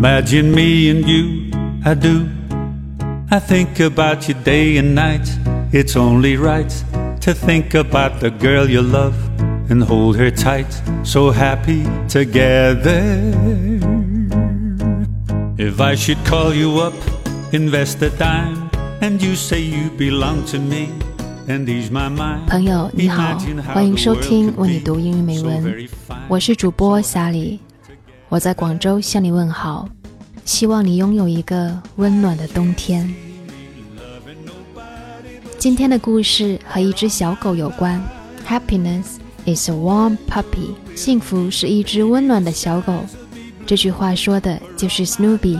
Imagine me and you, I do. I think about you day and night. It's only right to think about the girl you love and hold her tight. So happy together. If I should call you up, invest a dime, and you say you belong to me. and ease my mind. 朋友你好，欢迎收听为你读英语美文，我是主播小李，我在广州向你问好， 希望你拥有一个温暖的冬天。今天的故事和一只小狗有关。Happiness is a warm puppy，幸福是一只温暖的小狗。这句话说的就是 Snoopy，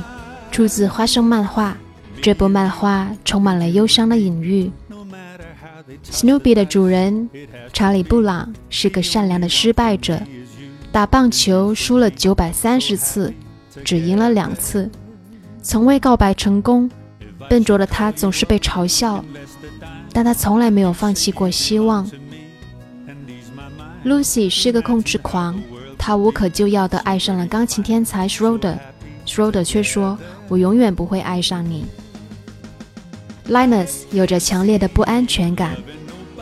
出自花生漫画。这部漫画充满了忧伤的隐喻。Snoopy 的主人查理·布朗是个善良的失败者，打棒球输了九百三十次，只赢了两次，从未告白成功。笨拙的他总是被嘲笑，但他从来没有放弃过希望。Lucy 是个控制狂，她无可救药地爱上了钢琴天才 Schroeder，Schroeder 却说：“我永远不会爱上你。” Linus 有着强烈的不安全感，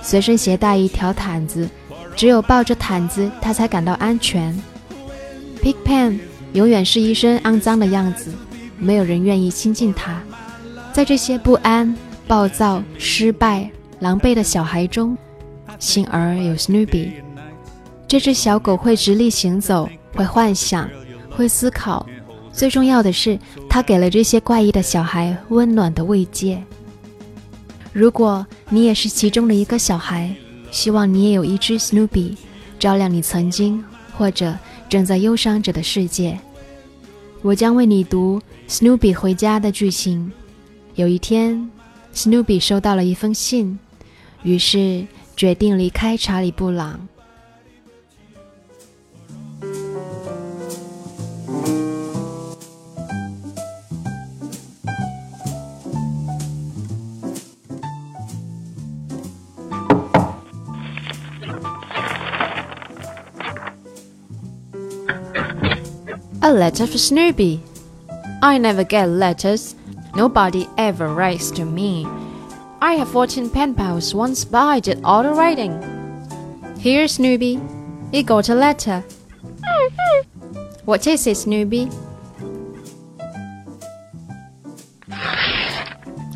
随身携带一条毯子，只有抱着毯子，他才感到安全。Pigpen 永远是一身肮脏的样子，没有人愿意亲近他。在这些不安、暴躁、失败、狼狈的小孩中，幸而有 Snoopy。这只小狗会直立行走，会幻想，会思考，最重要的是，它给了这些怪异的小孩温暖的慰藉。如果你也是其中的一个小孩，希望你也有一只 Snoopy，照亮你曾经或者正在忧伤着的世界。我将为你读 Snoopy 回家的剧情。有一天，Snoopy 收到了一封信，于是决定离开查理·布朗。A letter for Snoopy. I never get letters. Nobody ever writes to me. I have 14 pen pals once, but I did all the writing. Here, Snoopy. You got a letter. what is it, Snoopy?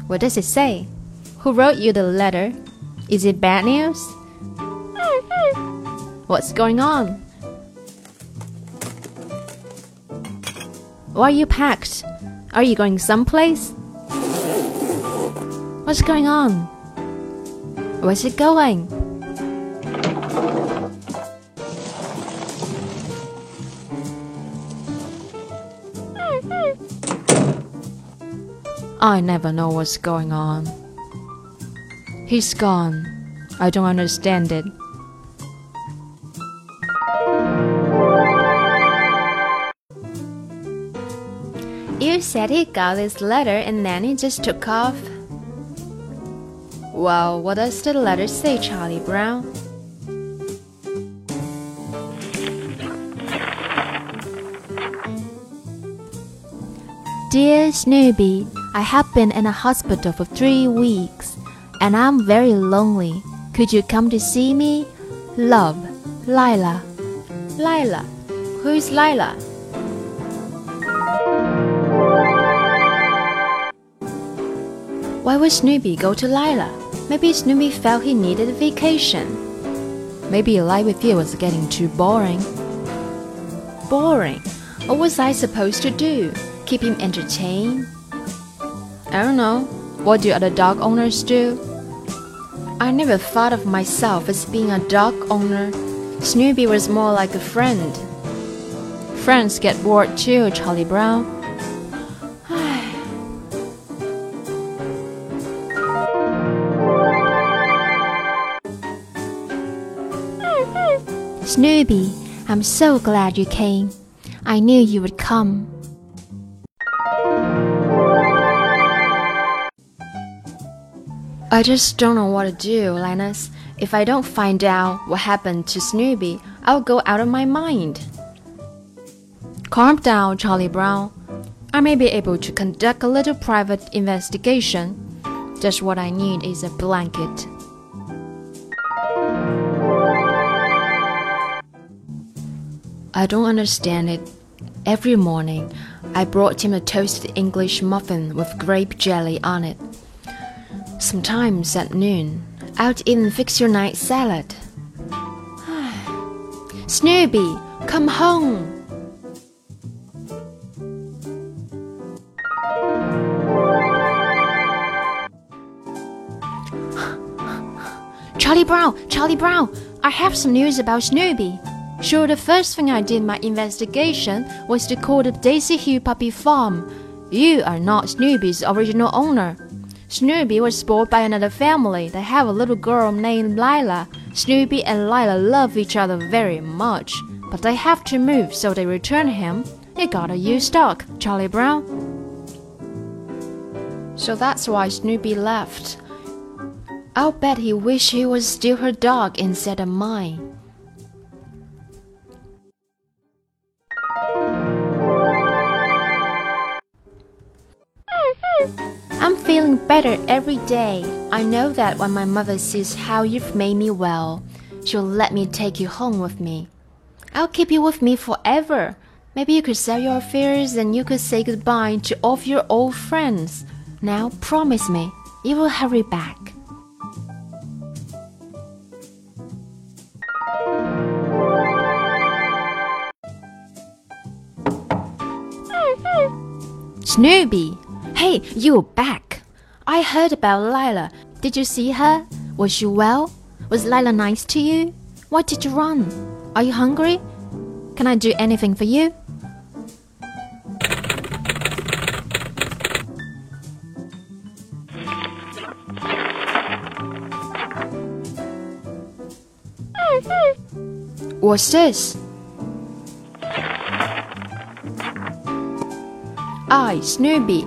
What does it say? Who wrote you the letter? Is it bad news? What's going on? Why are you packed? Are you going someplace? What's going on? Where's it going? I never know what's going on. He's gone. I don't understand it. Said he got this letter and then he just took off. Well, what does the letter say, Charlie Brown? Dear Snoopy, I have been in a hospital for three weeks and I'm very lonely. Could you come to see me? Love, Lila. Lila? Who's Lila? Why would Snoopy go to Lila? Maybe Snoopy felt he needed a vacation. Maybe life with you was getting too boring. Boring? What was I supposed to do? Keep him entertained? I don't know. What do other dog owners do? I never thought of myself as being a dog owner. Snoopy was more like a friend. Friends get bored too, Charlie Brown. Snoopy, I'm so glad you came. I knew you would come. I just don't know what to do, Linus. If I don't find out what happened to Snoopy, I'll go out of my mind. Calm down, Charlie Brown. I may be able to conduct a little private investigation. Just what I need is a blanket. I don't understand it. Every morning, I brought him a toasted English muffin with grape jelly on it. Sometimes at noon, I'd even fix your night salad. Snoopy, come home! Charlie Brown, Charlie Brown, I have some news about Snoopy. Sure, the first thing I did in my investigation was to call the Daisy Hill Puppy Farm. You are not Snoopy's original owner. Snoopy was bought by another family. They have a little girl named Lila. Snoopy and Lila love each other very much, but they have to move, so they return him. He got a used dog, Charlie Brown. So that's why Snoopy left. I'll bet he wished he was still her dog instead of mine. Better every day. I know that when my mother sees how you've made me well, she'll let me take you home with me. I'll keep you with me forever. Maybe you could sell your affairs and you could say goodbye to all of your old friends. Now promise me you will hurry back. Snoopy, hey, you're back. I heard about Lila. Did you see her? Was she well? Was Lila nice to you? Why did you run? Are you hungry? Can I do anything for you? What's this? Ah, I, Snoopy,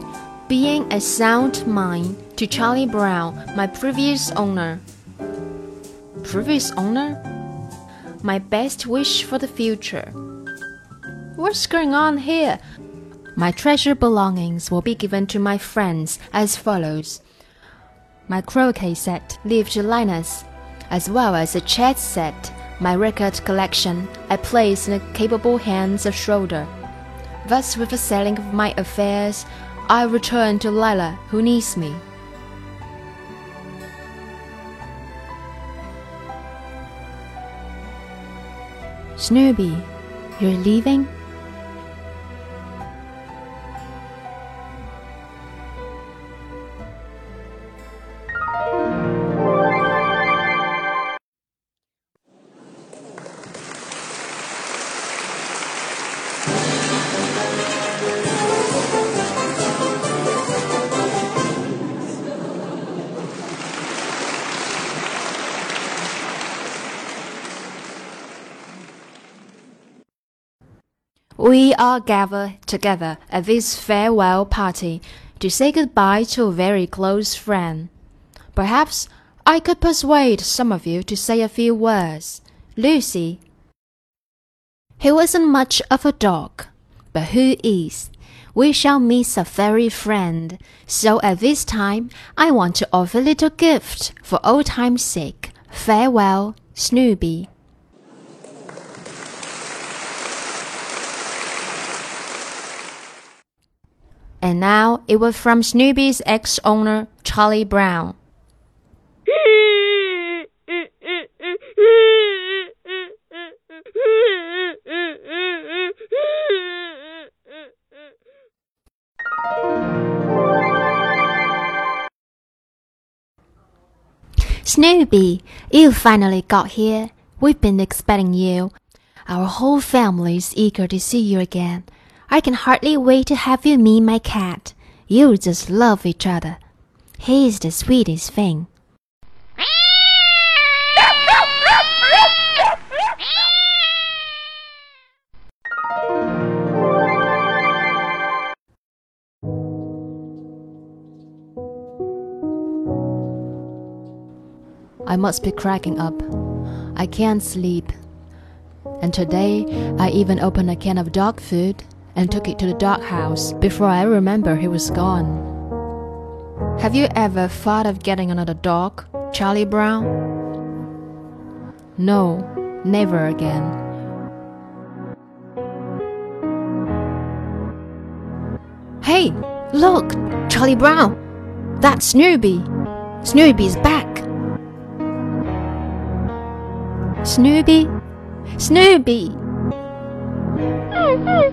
being a sound mind to Charlie Brown, my previous owner. Previous owner? My best wish for the future. What's going on here? My treasure belongings will be given to my friends as follows my croquet set, leave to Linus, as well as a chess set, my record collection, I place in the capable hands of Schroeder. Thus, with the selling of my affairs, I return to Lila, who needs me. Snoopy, you're leaving? We are gathered together at this farewell party to say goodbye to a very close friend. Perhaps I could persuade some of you to say a few words. Lucy. He wasn't much of a dog, but who is? We shall miss a very friend. So at this time, I want to offer a little gift for old time's sake. Farewell, Snoopy. And now it was from Snoopy's ex owner, Charlie Brown. Snoopy, you finally got here. We've been expecting you. Our whole family is eager to see you again. I can hardly wait to have you meet my cat. You'll just love each other. He's the sweetest thing. I must be cracking up. I can't sleep. And today I even opened a can of dog food and took it to the doghouse before I remember he was gone. Have you ever thought of getting another dog, Charlie Brown? No, never again. Hey, look, Charlie Brown! That's Snoopy! Snoopy's back! Snoopy! Snoopy! Oh,